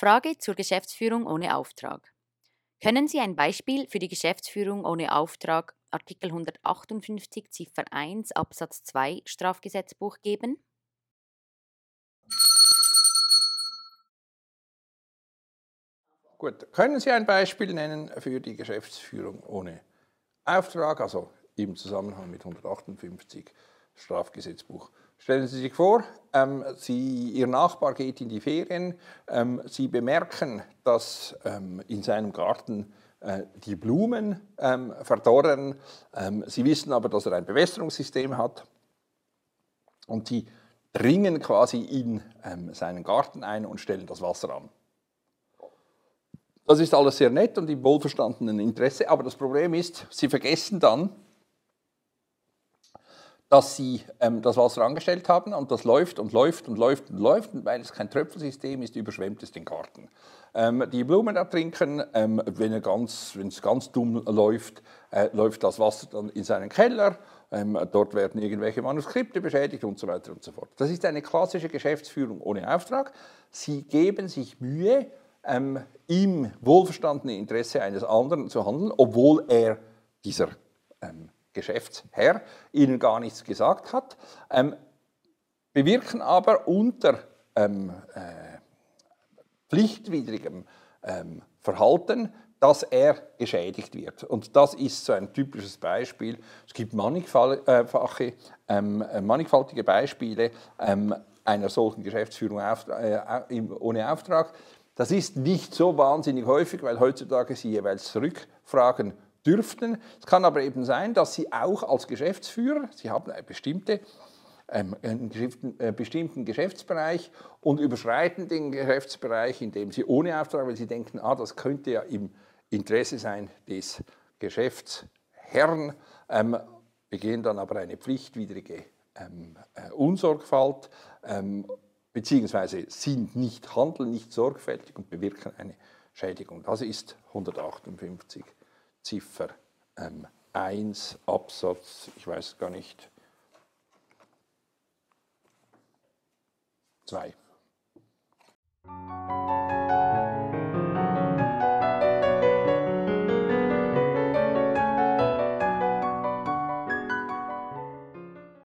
Frage zur Geschäftsführung ohne Auftrag. Können Sie ein Beispiel für die Geschäftsführung ohne Auftrag Artikel 158 Ziffer 1 Absatz 2 Strafgesetzbuch geben? Gut, können Sie ein Beispiel nennen für die Geschäftsführung ohne Auftrag, also im Zusammenhang mit 158 Strafgesetzbuch? Stellen Sie sich vor, ähm, Sie, Ihr Nachbar geht in die Ferien, ähm, Sie bemerken, dass ähm, in seinem Garten äh, die Blumen ähm, verdorren. Ähm, Sie wissen aber, dass er ein Bewässerungssystem hat und Sie dringen quasi in ähm, seinen Garten ein und stellen das Wasser an. Das ist alles sehr nett und im wohlverstandenen Interesse, aber das Problem ist, Sie vergessen dann, dass sie ähm, das Wasser angestellt haben und das läuft und läuft und läuft und läuft und weil es kein Tröpfelsystem ist, überschwemmt es den Garten. Ähm, die Blumen da trinken, ähm, wenn, er ganz, es ganz dumm läuft, äh, läuft das Wasser dann in seinen Keller, ähm, dort werden irgendwelche Manuskripte beschädigt und so weiter und so fort. Das ist eine klassische Geschäftsführung ohne Auftrag. Sie geben sich Mühe, ähm, im wohlverstandenen Interesse eines anderen zu handeln, obwohl er dieser ähm, Geschäftsherr ihnen gar nichts gesagt hat, ähm, bewirken aber unter ähm, äh, pflichtwidrigem ähm, Verhalten, dass er geschädigt wird. Und das ist so ein typisches Beispiel. Es gibt mannigfache, ähm, mannigfaltige Beispiele ähm, einer solchen Geschäftsführung auf, äh, ohne Auftrag. Das ist nicht so wahnsinnig häufig, weil heutzutage Sie jeweils zurückfragen dürften. Es kann aber eben sein, dass Sie auch als Geschäftsführer, Sie haben eine bestimmte, ähm, einen äh, bestimmten Geschäftsbereich und überschreiten den Geschäftsbereich, indem Sie ohne Auftrag, weil Sie denken, ah, das könnte ja im Interesse sein des Geschäftsherrn, ähm, begehen dann aber eine pflichtwidrige ähm, äh, Unsorgfalt, ähm, beziehungsweise sind nicht, handeln nicht sorgfältig und bewirken eine Schädigung. Das ist 158. Ziffer ähm, 1 Absatz, ich weiß gar nicht, 2.